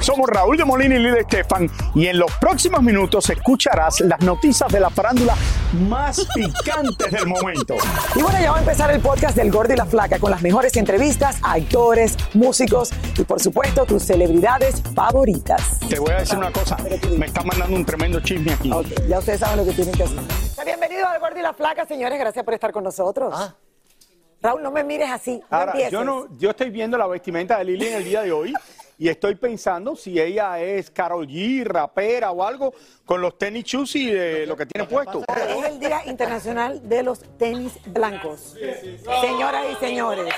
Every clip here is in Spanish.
Somos Raúl de Molina y Lidia Estefan y en los próximos minutos escucharás las noticias de la farándula más picantes del momento. Y bueno, ya va a empezar el podcast del Gordo y la Flaca con las mejores entrevistas a actores, músicos y por supuesto tus celebridades favoritas. Te voy a decir una cosa, me está mandando un tremendo chisme aquí. Ya ustedes saben lo que tienen que hacer. Bienvenidos al Gordo y la Flaca, señores, gracias por estar con nosotros. Raúl, no me mires así. Ahora, yo, no, yo estoy viendo la vestimenta de Lili en el día de hoy y estoy pensando si ella es Carol G, rapera o algo, con los tenis shoes y eh, lo que tiene puesto. Es el Día Internacional de los Tenis Blancos. Señoras y señores,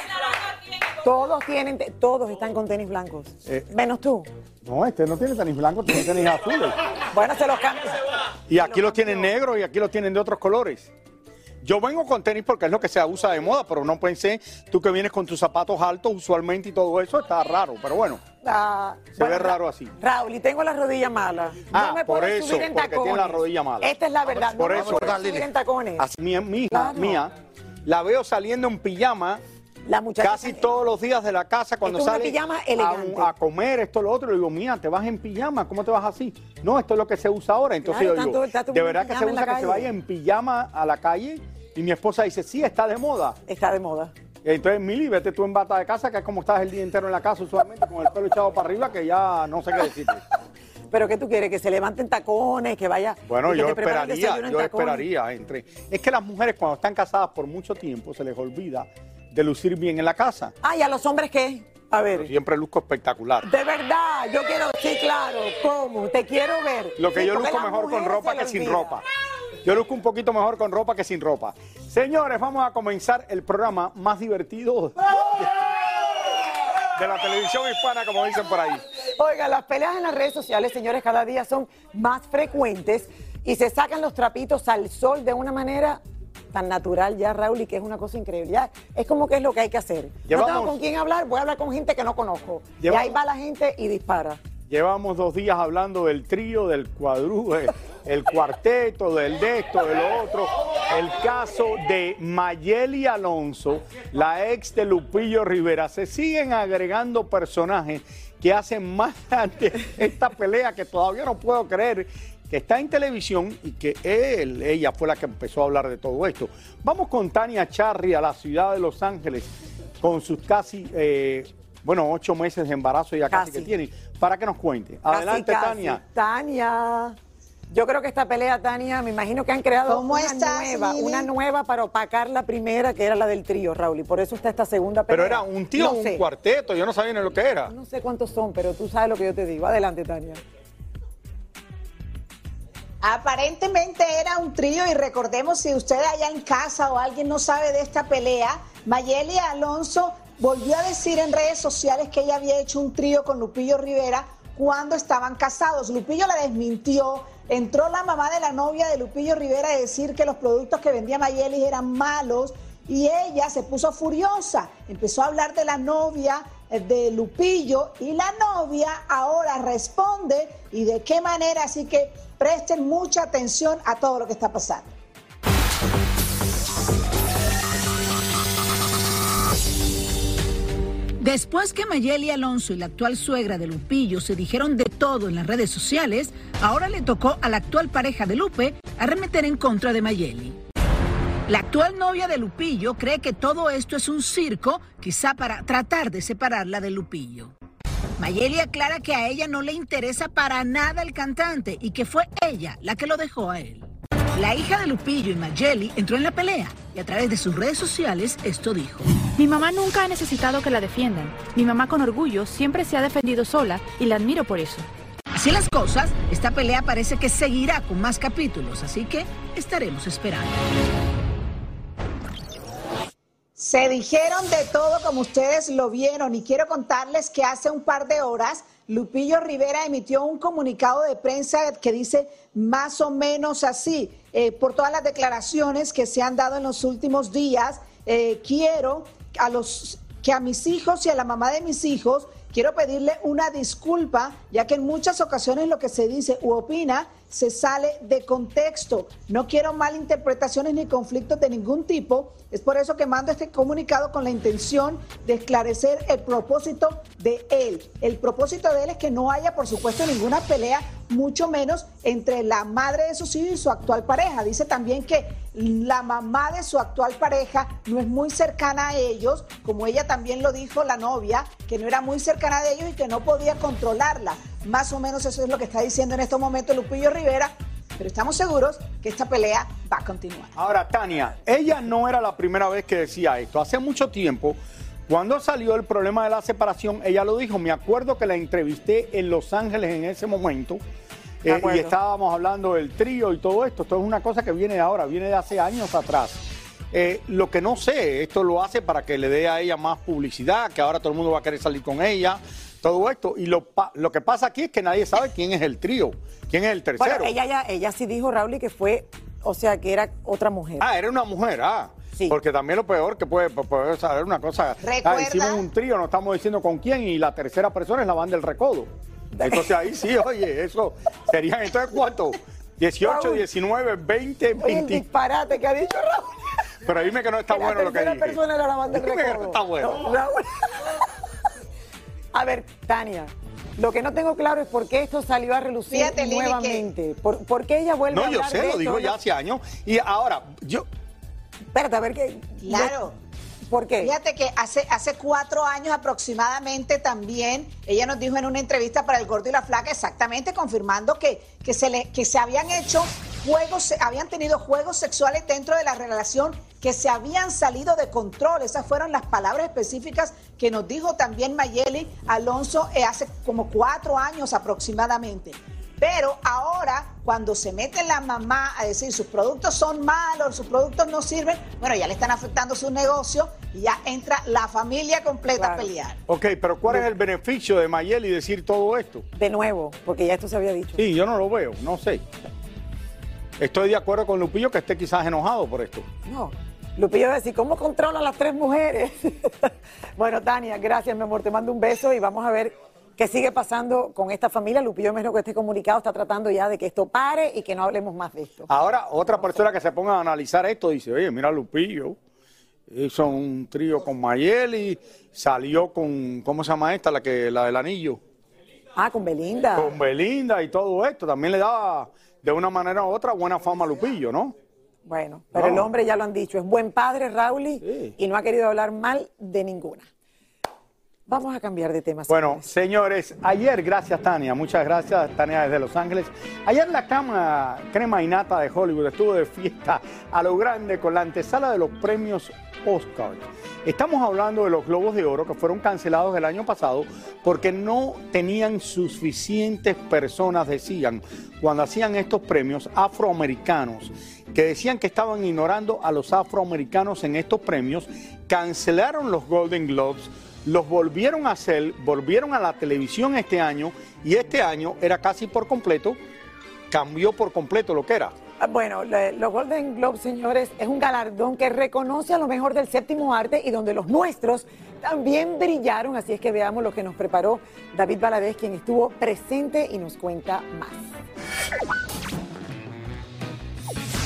todos tienen, todos están con tenis blancos. Eh. Menos tú. No, este no tiene tenis blancos, tiene tenis azules. Bueno, se los cambio. Y aquí los tienen negros y aquí los tienen de otros colores. Yo vengo con tenis porque es lo que se usa de moda, pero no pensé, tú que vienes con tus zapatos altos usualmente y todo eso, está raro, pero bueno. Ah, Se ve raro así. Raúl, y tengo la rodilla mala. Ah, no me por puedo eso, subir en porque tiene tacones. la rodilla mala. Esta es la verdad. Por no me eso. puedo subir en tacones. Así, mi, mi hija Claro. mía, la veo saliendo en pijama La muchacha casi todos los días de la casa cuando Esto sale pijama a, a comer esto lo otro. Le digo, mía, te vas en pijama, ¿cómo te vas así? No, esto es lo que se usa ahora. Entonces Claro, yo tanto- digo, tanto de verdad que se usa que se vaya en pijama a la calle. Y mi esposa dice, sí, está de moda. Está de moda. Entonces, Mili, vete tú en bata de casa, que es como estás el día entero en la casa usualmente, con el pelo echado para arriba, que ya no sé qué decirte. Pero ¿qué tú quieres? Que se levanten tacones, que vaya. Bueno, yo esperaría, yo tacones. esperaría. Entre... Es que las mujeres cuando están casadas por mucho tiempo se les olvida de lucir bien en la casa. Ah, ¿y a los hombres qué? A Yo ver. siempre luzco espectacular. De verdad, yo quiero, sí, claro, ¿cómo? Te quiero ver. Lo que Sí, yo luzco mejor con ropa que sin ropa. Yo luzco un poquito mejor con ropa que sin ropa. Señores, vamos a comenzar el programa más divertido de la televisión hispana, como dicen por ahí. Oiga, las peleas en las redes sociales, señores, cada día son más frecuentes y se sacan los trapitos al sol de una manera tan natural ya, Raúl, y que es una cosa increíble. Ya, es como que es lo que hay que hacer. No tengo con quién hablar, voy a hablar con gente que no conozco. Llevamos- Y ahí va la gente y dispara. Llevamos dos días hablando del trío, del cuadrú, el, cuarteto, del de esto, de lo otro. El caso de Mayeli Alonso, la ex de Lupillo Rivera. Se siguen agregando personajes que hacen más grande esta pelea que todavía no puedo creer que está en televisión y que él, ella fue la que empezó a hablar de todo esto. Vamos con Tania Charri a la ciudad de Los Ángeles con sus casi, eh, bueno, ocho meses de embarazo ya casi, Casi. que tiene, para que nos cuente. Casi, Adelante, casi. Tania. Tania. Yo creo que esta pelea, Tania, me imagino que han creado ¿Cómo una estás, nueva, Lili? una nueva para opacar la primera, que era la del trío, Raúl, y por eso está esta segunda pelea. Pero era un tío, No un sé. cuarteto, yo no sabía ni lo que era. No sé cuántos son, pero tú sabes lo que yo te digo. Adelante, Tania. Aparentemente era un trío y recordemos si usted allá en casa o alguien no sabe de esta pelea, Mayeli Alonso volvió a decir en redes sociales que ella había hecho un trío con Lupillo Rivera cuando estaban casados. Lupillo la desmintió. Entró la mamá de la novia de Lupillo Rivera a decir que los productos que vendía Mayeli eran malos y ella se puso furiosa. Empezó a hablar de la novia eh, de Lupillo y la novia ahora responde y de qué manera. Así que presten mucha atención a todo lo que está pasando. Después que Mayeli Alonso y la actual suegra de Lupillo se dijeron de todo en las redes sociales, ahora le tocó a la actual pareja de Lupe arremeter en contra de Mayeli. La actual novia de Lupillo cree que todo esto es un circo, quizá para tratar de separarla de Lupillo. Mayeli aclara que a ella no le interesa para nada el cantante y que fue ella la que lo dejó a él. La hija de Lupillo y Mayeli entró en la pelea y a través de sus redes sociales esto dijo. Mi mamá nunca ha necesitado que la defiendan. Mi mamá con orgullo siempre se ha defendido sola y la admiro por eso. Así las cosas, esta pelea parece que seguirá con más capítulos, así que estaremos esperando. Se dijeron de todo como ustedes lo vieron y quiero contarles que hace un par de horas Lupillo Rivera emitió un comunicado de prensa que dice más o menos así, eh, por todas las declaraciones que se han dado en los últimos días, eh, quiero a los, que a mis hijos y a la mamá de mis hijos, quiero pedirle una disculpa, ya que en muchas ocasiones lo que se dice u opina se sale de contexto. No quiero malinterpretaciones ni conflictos de ningún tipo. Es por eso que mando este comunicado con la intención de esclarecer el propósito de él. El propósito de él es que no haya, por supuesto, ninguna pelea, mucho menos entre la madre de sus hijos y su actual pareja. Dice también que la mamá de su actual pareja no es muy cercana a ellos, como ella también lo dijo la novia, que no era muy cercana de ellos y que no podía controlarla. Más o menos eso es lo que está diciendo en estos momentos Lupillo Rivera, pero estamos seguros que esta pelea va a continuar. Ahora, Tania, ella no era la primera vez que decía esto. Hace mucho tiempo, cuando salió el problema de la separación, ella lo dijo. Me acuerdo que la entrevisté en Los Ángeles en ese momento. eh, y estábamos hablando del trío y todo esto. Esto es una cosa que viene de ahora, viene de hace años atrás. Eh, lo que no sé, esto lo hace para que le dé a ella más publicidad, que ahora todo el mundo va a querer salir con ella, todo esto. Y lo, lo que pasa aquí es que nadie sabe quién es el trío, quién es el tercero. Bueno, ella, ya, ella sí dijo, Raúl, que fue, o sea, que era otra mujer. Ah, era una mujer, ah. Sí. Porque también lo peor que puede, puede saber una cosa. Recuerda- Ah, hicimos un trío, no estamos diciendo con quién, y la tercera persona es la banda del recodo. Entonces ahí sí, oye, eso serían entonces cuánto? 18, Raúl. 19, 20, Oye, el 20. disparate que ha dicho Raúl. Pero dime que no está Que bueno la lo que tercera dije. persona era la banda del Dime que no recodo. está bueno. No, Raúl. A ver, Tania, lo que no tengo claro es por qué esto salió a relucir Fíjate, Lili, que- nuevamente. ¿Por, por qué ella vuelve a No, yo hablar sé, de lo esto? digo ya No, hace años. Y ahora, yo, Espérate, a ver qué. Claro. ¿Por qué? Fíjate que hace, hace cuatro años aproximadamente también, ella nos dijo en una entrevista para El Gordo y la Flaca, exactamente confirmando que, que, se, le, que se habían hecho juegos, habían tenido juegos sexuales dentro de la relación que se habían salido de control. Esas fueron las palabras específicas que nos dijo también Mayeli Alonso eh, hace como cuatro años aproximadamente. Pero ahora, cuando se mete la mamá a decir sus productos son malos, sus productos no sirven, bueno, ya le están afectando su negocio y ya entra la familia completa a pelear. ok, pero ¿cuál es el beneficio de Mayeli decir todo esto? De nuevo, porque ya esto se había dicho. Sí, yo no lo veo, no sé. Estoy de acuerdo con Lupillo que esté quizás enojado por esto. No. Lupillo va a decir, ¿cómo controla a las tres mujeres? bueno, Tania, gracias, mi amor. Te mando un beso y vamos a ver qué sigue pasando con esta familia. Lupillo, me imagino que este comunicado está tratando ya de que esto pare y que no hablemos más de esto. Ahora, otra persona que se ponga a analizar esto dice, oye, mira Lupillo, hizo un trío con Mayeli, salió con, ¿cómo se llama esta? La que la del anillo, Ah, con Belinda. con Belinda y todo esto. También le daba de una manera u otra buena fama a Lupillo, ¿no? Bueno, pero No. el hombre ya lo han dicho, es buen padre, Raúl, Sí. y no ha querido hablar mal de ninguna. Vamos a cambiar de tema. Bueno, señores. ayer, gracias Tania, muchas gracias Tania desde Los Ángeles. Ayer la cama crema y nata de Hollywood estuvo de fiesta a lo grande con la antesala de los premios Oscar. Estamos hablando de los Globos de Oro que fueron cancelados el año pasado porque no tenían suficientes personas, decían, cuando hacían estos premios afroamericanos, que decían que estaban ignorando a los afroamericanos en estos premios, cancelaron los Golden Globes los volvieron a hacer, volvieron a la televisión este año y este año era casi por completo, cambió por completo lo que era. Ah, Bueno, los Golden Globes, señores, es un galardón que reconoce a lo mejor del séptimo arte y donde los nuestros también brillaron. Así es que veamos lo que nos preparó David Valadez, quien estuvo presente y nos cuenta más.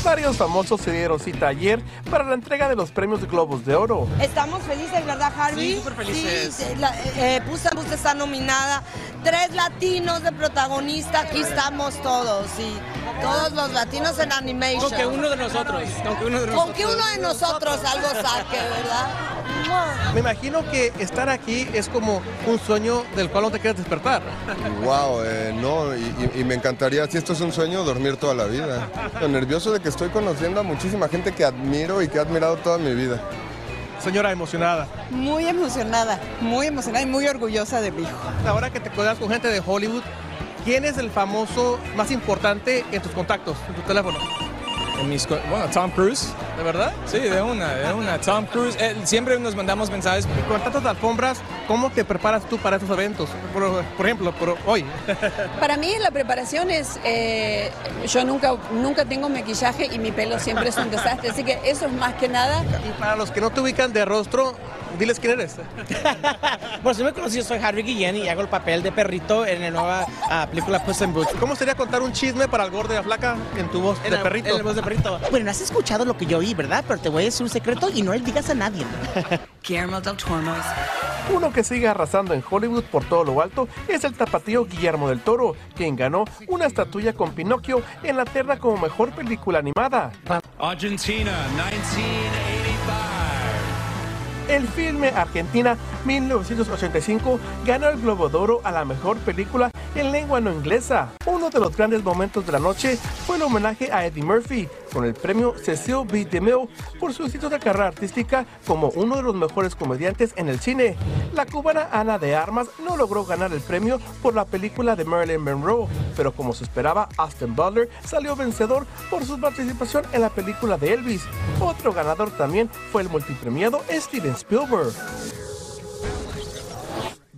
Varios famosos se dieron cita ayer para la entrega de los premios Globos de Oro. Estamos felices, ¿verdad, Harvey? Sí, súper felices. Sí, la- eh, Puss in Boots está nominada. Tres latinos de protagonista. Aquí estamos todos, sí. Todos los latinos en animation. Con que uno de nosotros. Con que uno de nosotros. Con que uno de nosotros algo saque, ¿verdad? Me imagino que estar aquí es como un sueño del cual no te quieres despertar. Wow, eh, no, y, y me encantaría, si esto es un sueño, dormir toda la vida. Lo nervioso de que estoy conociendo a muchísima gente que admiro y que he admirado toda mi vida. Señora, emocionada. Muy emocionada, muy emocionada y muy orgullosa de mi hijo. Ahora que te codeas con gente de Hollywood, ¿quién es el famoso más importante en tus contactos, en tu teléfono? En mis bueno, Tom Cruise. ¿De verdad? Sí, de una, de una. Tom Cruise. Eh, siempre nos mandamos mensajes. Con tantas alfombras, ¿cómo te preparas tú para estos eventos? Por, por ejemplo, por hoy. Para mí la preparación es, eh, yo nunca, nunca tengo maquillaje y mi pelo siempre es un desastre, así que eso es más que nada. Y para los que no te ubican de rostro, diles quién eres. Bueno, si me conocí, soy Harry Guillén y hago el papel de perrito en la nueva ah, película Puss in Boots. ¿Cómo sería contar un chisme para el gordo y la flaca en tu voz En de la- perrito? en la voz de perrito. Bueno, no has escuchado lo que yo oí, ¿verdad? Pero te voy a decir un secreto y no le digas a nadie. Guillermo del Toro. Uno que sigue arrasando en Hollywood por todo lo alto es el tapatío Guillermo del Toro, quien ganó una estatuilla con Pinocchio en la terna como mejor película animada. Argentina, 1985. El filme Argentina 1985 ganó el Globo de Oro a la mejor película en lengua no inglesa. Uno de los grandes momentos de la noche fue el homenaje a Eddie Murphy con el premio Cecil B. DeMille por su exitosa carrera artística como uno de los mejores comediantes en el cine. La cubana Ana de Armas no logró ganar el premio por la película de Marilyn Monroe, pero como se esperaba, Austin Butler salió vencedor por su participación en la película de Elvis. Otro ganador también fue el multipremiado Steven Spielberg.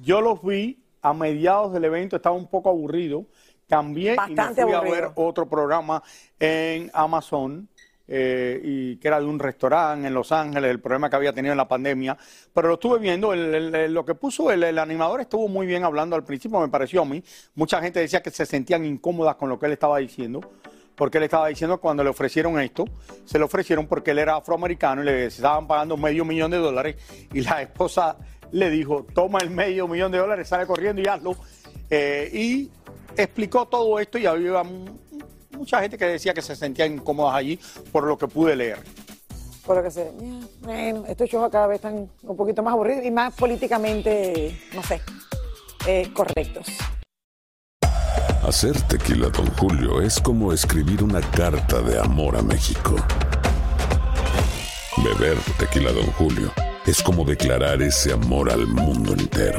Yo los vi a mediados del evento, estaba un poco aburrido. Cambié Bastante y me fui a ver otro programa en Amazon, eh, y que era de un restaurante en Los Ángeles, el problema que había tenido en la pandemia. Pero lo estuve viendo, el- el- el- lo que puso el, el animador estuvo muy bien hablando al principio, me pareció a mí. Mucha gente decía que se sentían incómodas con lo que él estaba diciendo. Porque él estaba diciendo cuando le ofrecieron esto, se lo ofrecieron porque él era afroamericano y le estaban pagando medio millón de dólares y la esposa le dijo, toma el medio millón de dólares, sale corriendo y hazlo. Eh, y explicó todo esto y había mu- mucha gente que decía que se sentían incómodas allí por lo que pude leer. Por lo que sé. ya, Bueno, estos shows cada vez están un poquito más aburridos y más políticamente, no sé, eh, correctos. Hacer tequila, Don Julio, es como escribir una carta de amor a México. Beber tequila, Don Julio, es como declarar ese amor al mundo entero.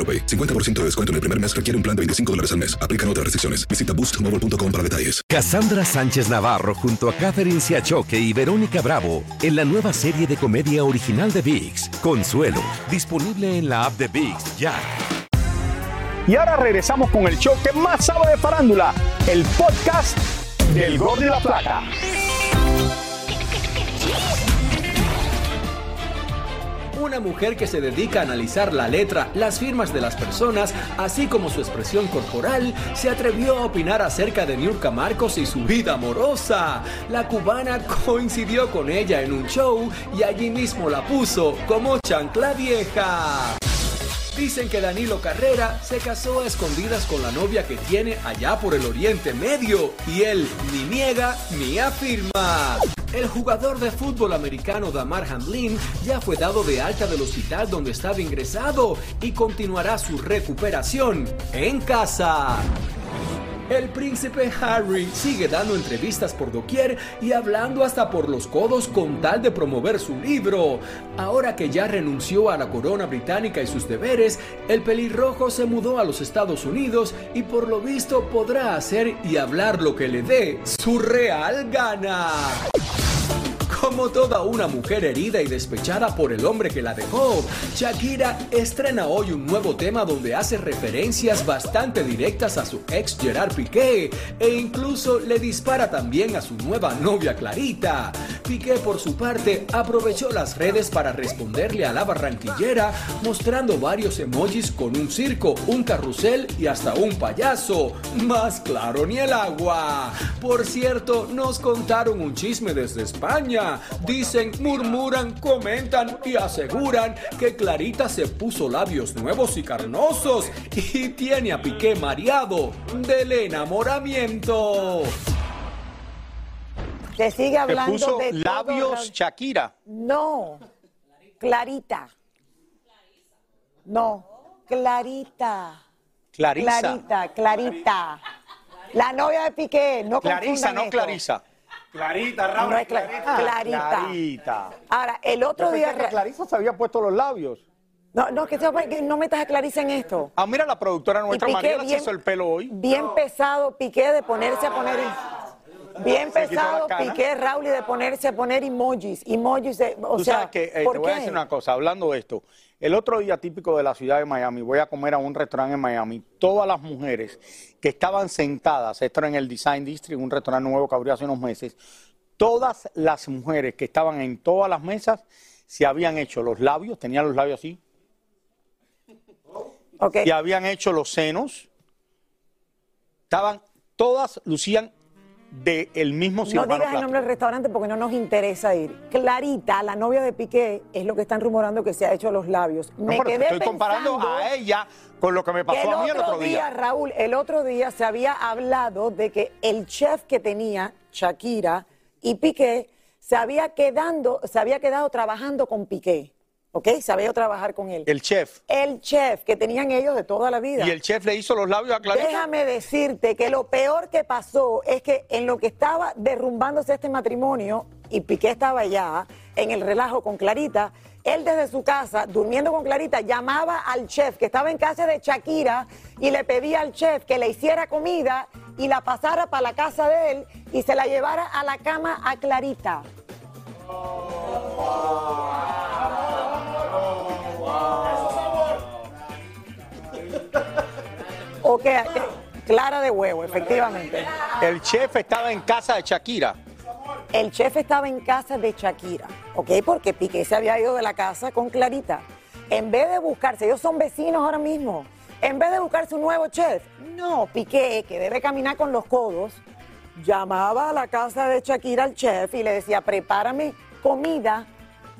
AroPay. 50% de descuento en el primer mes requiere un plan de 25 dólares al mes. Aplican otras restricciones. Visita boostmobile.com para detalles. Cassandra Sánchez Navarro junto a Catherine Siachoque y Verónica Bravo en la nueva serie de comedia original de VIX, Consuelo, disponible en la app de VIX ya. Y ahora regresamos con el show que más sabe de farándula, el podcast del Gordo y la Plata. Una mujer que se dedica a analizar la letra, las firmas de las personas, así como su expresión corporal, se atrevió a opinar acerca de Niurka Marcos y su vida amorosa. La cubana coincidió con ella en un show y allí mismo la puso como chancla vieja. Dicen que Danilo Carrera se casó a escondidas con la novia que tiene allá por el Oriente Medio y él ni niega ni afirma. El jugador de fútbol americano Damar Hamlin ya fue dado de alta del hospital donde estaba ingresado y continuará su recuperación en casa. El príncipe Harry sigue dando entrevistas por doquier y hablando hasta por los codos con tal de promover su libro. Ahora que ya renunció a la corona británica y sus deberes, el pelirrojo se mudó a los Estados Unidos y por lo visto podrá hacer y hablar lo que le dé su real gana. Como toda una mujer herida y despechada por el hombre que la dejó, Shakira estrena hoy un nuevo tema donde hace referencias bastante directas a su ex Gerard Piqué e incluso le dispara también a su nueva novia Clarita. Piqué por su parte aprovechó las redes para responderle a la barranquillera mostrando varios emojis con un circo, un carrusel y hasta un payaso. Más claro ni el agua. Por cierto, nos contaron un chisme desde España. Dicen, murmuran, comentan y aseguran que Clarita se puso labios nuevos y carnosos y tiene a Piqué mareado del enamoramiento. Se sigue hablando puso de labios. Shakira. No, Clarita. No, Clarita. Clarisa. Clarita, Clarita. La novia de Piqué, no Clarisa, no esto. Clarisa. Clarita, No es Cla- Clarita. Clarita. Ahora, el otro Yo pensé día... que Clarisa se había puesto los labios. No, no, que, no metas a Clarisa en esto. Ah, mira la productora nuestra, Mariela, se hizo el pelo hoy. Bien pesado Piqué de ponerse a poner... Bien Se pesado. Piqué, Raúl, y de ponerse a poner emojis. Emojis, de- o Tú sea, sabes que, eh, ¿por te voy a decir una cosa, hablando de esto. El otro día típico de la ciudad de Miami, voy a comer a un restaurante en Miami. Todas las mujeres que estaban sentadas, esto era en el Design District, un restaurante nuevo que abrió hace unos meses, todas las mujeres que estaban en todas las mesas se habían hecho los labios, tenían los labios así, Ok. y habían hecho los senos. Estaban, todas lucían del mismo No cirujano digas el nombre del restaurante porque no nos interesa ir. Clarita, la novia de Piqué, es lo que están rumorando que se ha hecho los labios. No, Me quedé estoy comparando a ella con lo que me pasó a mí el otro día. Raúl, el otro día se había hablado de que el chef que tenía Shakira y Piqué se había quedando, se había quedado trabajando con Piqué, ¿ok? Se había ido a trabajar con él. El chef. El chef que tenían ellos de toda la vida. Y el chef le hizo los labios a Clarita. Déjame decirte que lo peor que pasó es que en lo que estaba derrumbándose este matrimonio, y Piqué estaba allá, en el relajo con Clarita, él desde su casa, durmiendo con Clarita, llamaba al chef que estaba en casa de Shakira y le pedía al chef que le hiciera comida y la pasara para la casa de él y se la llevara a la cama a Clarita. Ok, que- clara de huevo, efectivamente. El chef estaba en casa de Shakira. El chef estaba en casa de Shakira, ¿ok? Porque Piqué se había ido de la casa con Clarita. En vez de buscarse, ellos son vecinos ahora mismo, en vez de buscarse un nuevo chef, no, Piqué, que debe caminar con los codos, llamaba a la casa de Shakira al chef y le decía, prepárame comida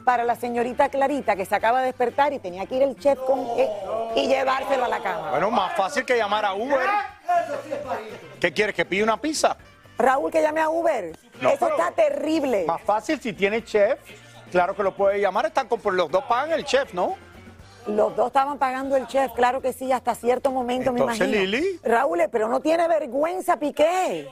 para la señorita Clarita que se acaba de despertar y tenía que ir el chef con, eh, y llevárselo a la cama. Bueno, más fácil que llamar a Uber. ¿Qué quieres? ¿Que pida una pizza? Raúl, que llame a Uber. No, Eso está terrible. Más fácil si tiene chef. Claro que lo puede llamar. Están con, los dos pagan el chef, ¿no? Los dos estaban pagando el chef, claro que sí, hasta cierto momento, me Entonces, imagino. Lili. Raúl, pero no tiene vergüenza, Piqué.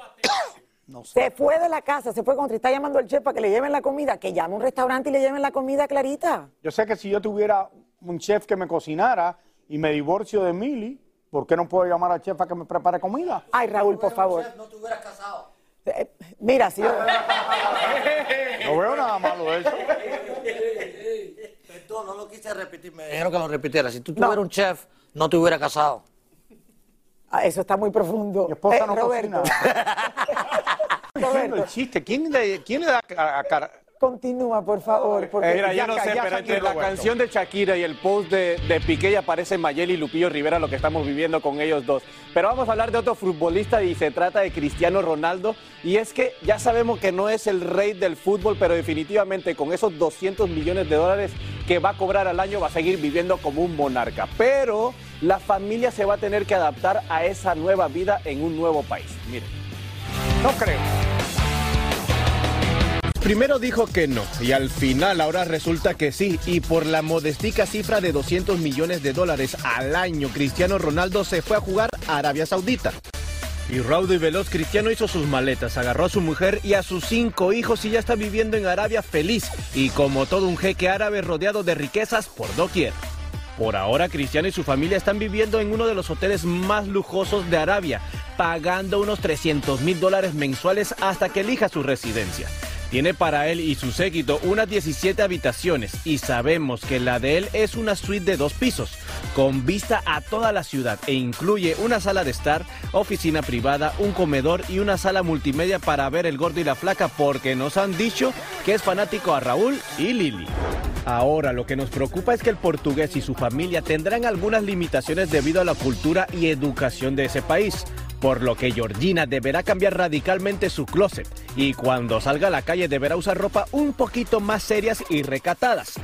No sé. Se fue de la casa, se fue contra, está llamando al chef para que le lleven la comida, que llame a un restaurante y le lleven la comida a Clarita. Yo sé que si yo tuviera un chef que me cocinara y me divorcio de Mili, ¿por qué no puedo llamar al chef para que me prepare comida? Ay, Raúl, por favor. Eh, Mira, si yo... No veo nada malo de eso. Perdón, no lo quise repetir, me dijeron que lo repitiera. Si tú tuvieras un chef, no te hubiera casado. Ah, eso está muy profundo. Mi esposa Eh, no Roberto. Entiendo el chiste. ¿Quién le, quién le da a, a cara? Continúa, por favor. Porque Mira, yo no sé, pero entre la canción de Shakira y el post de, de Piqué ya aparece Mayeli y Lupillo Rivera lo que estamos viviendo con ellos dos. Pero vamos a hablar de otro futbolista y se trata de Cristiano Ronaldo. Y es que ya sabemos que no es el rey del fútbol, pero definitivamente con esos 200 millones de dólares que va a cobrar al año va a seguir viviendo como un monarca. Pero la familia se va a tener que adaptar a esa nueva vida en un nuevo país. Miren. No creo. Primero dijo que no y al final ahora resulta que sí y por la modestica cifra de 200 millones de dólares al año Cristiano Ronaldo se fue a jugar a Arabia Saudita. Y raudo y veloz Cristiano hizo sus maletas, agarró a su mujer y a sus cinco hijos y ya está viviendo en Arabia feliz y como todo un jeque árabe rodeado de riquezas por doquier. Por ahora, Cristiano y su familia están viviendo en uno de los hoteles más lujosos de Arabia, pagando unos 300 mil dólares mensuales hasta que elija su residencia. Tiene para él y su séquito unas 17 habitaciones y sabemos que la de él es una suite de dos pisos, con vista a toda la ciudad e incluye una sala de estar, oficina privada, un comedor y una sala multimedia para ver el gordo y la flaca porque nos han dicho que es fanático a Raúl y Lili. Ahora lo que nos preocupa es que el portugués y su familia tendrán algunas limitaciones debido a la cultura y educación de ese país por lo que Georgina deberá cambiar radicalmente su closet y cuando salga a la calle deberá usar ropa un poquito más serias y recatadas.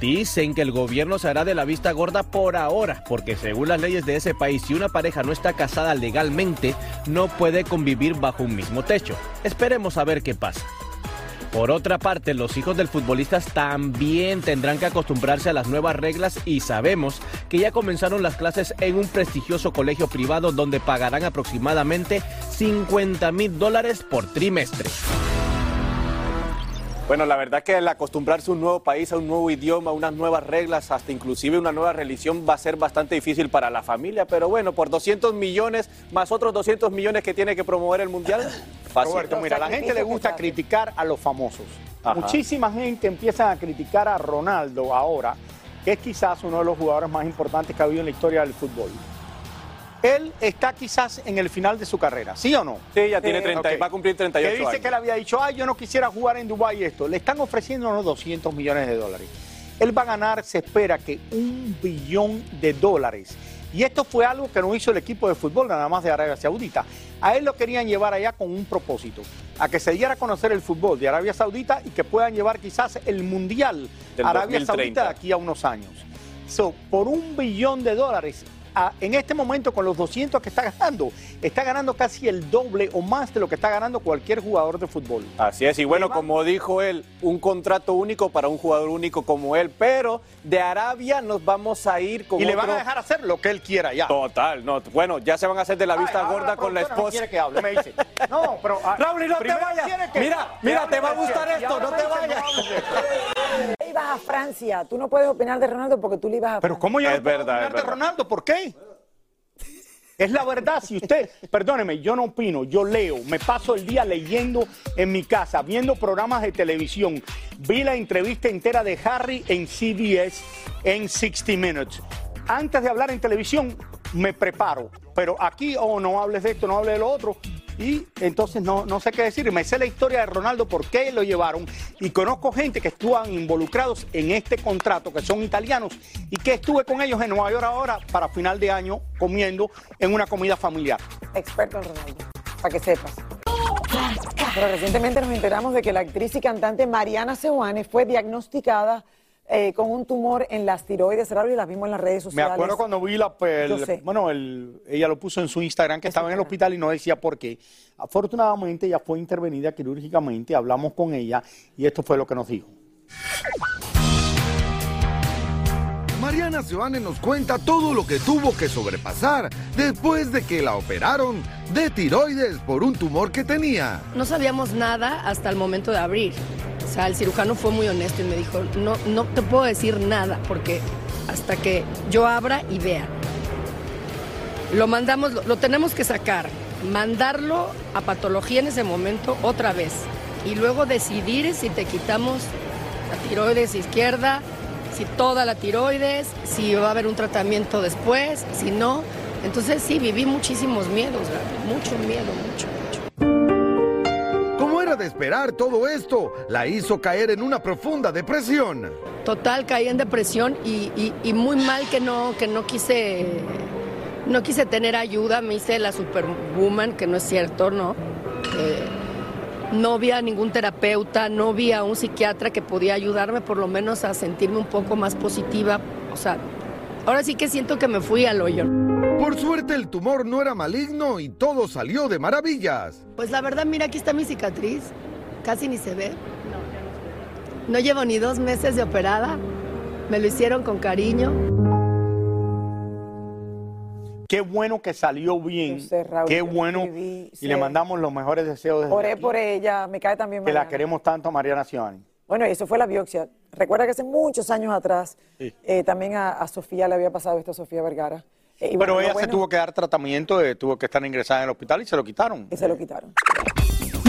Dicen que el gobierno se hará de la vista gorda por ahora, porque según las leyes de ese país, si una pareja no está casada legalmente, no puede convivir bajo un mismo techo. Esperemos a ver qué pasa. Por otra parte, los hijos del futbolista también tendrán que acostumbrarse a las nuevas reglas y sabemos que ya comenzaron las clases en un prestigioso colegio privado donde pagarán aproximadamente 50 mil dólares por trimestre. Bueno, la verdad que el acostumbrarse a un nuevo país, a un nuevo idioma, a unas nuevas reglas, hasta inclusive una nueva religión va a ser bastante difícil para la familia, pero bueno, por 200 millones más otros 200 millones que tiene que promover el Mundial, fácil. Roberto, mira, a la gente le gusta criticar a los famosos. Ajá. Muchísima gente empieza a criticar a Ronaldo ahora, que es quizás uno de los jugadores más importantes que ha habido en la historia del fútbol. Él está quizás en el final de su carrera, ¿sí o no? Sí, ya tiene 30, ok. va a cumplir 38 Que dice años. que él había dicho, ay, yo no quisiera jugar en Dubái esto. Le están ofreciendo unos 200 millones de dólares. Él va a ganar, se espera que un billón de dólares. Y esto fue algo que no hizo el equipo de fútbol, nada más de Arabia Saudita. A él lo querían llevar allá con un propósito, a que se diera a conocer el fútbol de Arabia Saudita y que puedan llevar quizás el Mundial Del Arabia 2030. Saudita de aquí a unos años. So, por un billón de dólares, a- en este momento con los 200 que está ganando, está ganando casi el doble o más de lo que está ganando cualquier jugador de fútbol. Así es, y bueno, como dijo él, un contrato único para un jugador único como él, pero de Arabia nos vamos a ir con Y le van a dejar hacer lo que él quiera ya. Total, no, bueno, ya se van a hacer de la vista Ay, gorda con la no esposa. quiere que hable, me dice. No, pero ah, Raúl, no te vayas. Mira, mira, te va a gustar esto, no te vayas. Tú ibas a Francia, tú no puedes opinar de Ronaldo porque tú le ibas a Pero ¿cómo yo Es no puedo verdad, opinar es de verdad. Ronaldo? ¿Por qué? Es la verdad, si usted, perdóneme, yo no opino, yo leo, me paso el día leyendo en mi casa, viendo programas de televisión. Vi la entrevista entera de Harry en CBS en 60 Minutes. Antes de hablar en televisión, me preparo, pero aquí, oh, no hables de esto, no hables de lo otro. Y entonces no, no sé qué decir. Me sé la historia de Ronaldo, por qué lo llevaron. Y conozco gente que estuvieron involucrados en este contrato, que son italianos, y que estuve con ellos en Nueva York ahora para final de año comiendo en una comida familiar. experto en Ronaldo, para que sepas. Pero recientemente nos enteramos de que la actriz y cantante Mariana Seoane fue diagnosticada eh, con un tumor en las tiroides, Raúl, y las vimos en las redes Me sociales. acuerdo cuando vi la. el- bueno, el- ella lo puso en su Instagram que estaba en el hospital y no decía por qué. Afortunadamente ella fue intervenida quirúrgicamente, hablamos con ella y esto fue lo que nos dijo. Mariana Seoane nos cuenta todo lo que tuvo que sobrepasar después de que la operaron de tiroides por un tumor que tenía. No sabíamos nada hasta el momento de abrir. O sea, el cirujano fue muy honesto y me dijo, no, no te puedo decir nada porque hasta que yo abra y vea. Lo mandamos, lo, lo tenemos que sacar, mandarlo a patología en ese momento otra vez y luego decidir si te quitamos la tiroides izquierda, si toda la tiroides, si va a haber un tratamiento después, si no. Entonces sí, viví muchísimos miedos, Gaby, mucho miedo, mucho. Como era de esperar, todo esto la hizo caer en una profunda depresión. Total, caí en depresión y, y- y muy mal que no, que no quise, no quise tener ayuda, me hice la superwoman, que no es cierto, ¿no? Eh, no vi a ningún terapeuta, no vi a un psiquiatra que podía ayudarme por lo menos a sentirme un poco más positiva. O sea, ahora sí que siento que me fui al hoyo. Por suerte el tumor no era maligno y todo salió de maravillas. Pues la verdad, mira, aquí está mi cicatriz, casi ni se ve. No llevo ni dos meses de operada, me lo hicieron con cariño. Qué bueno que salió bien. Qué bueno. y sé. le mandamos los mejores deseos desde Oré aquí, por ella, me cae también que la queremos tanto a Mariana Ciani. Bueno, y eso fue la biopsia. Recuerda que hace muchos años atrás Sí. eh, también a, a Sofía le había pasado esto a Sofía Vergara. Eh, y Pero bueno, ella se tuvo que dar tratamiento, eh, tuvo que estar ingresada en el hospital y se lo quitaron. que se lo quitaron.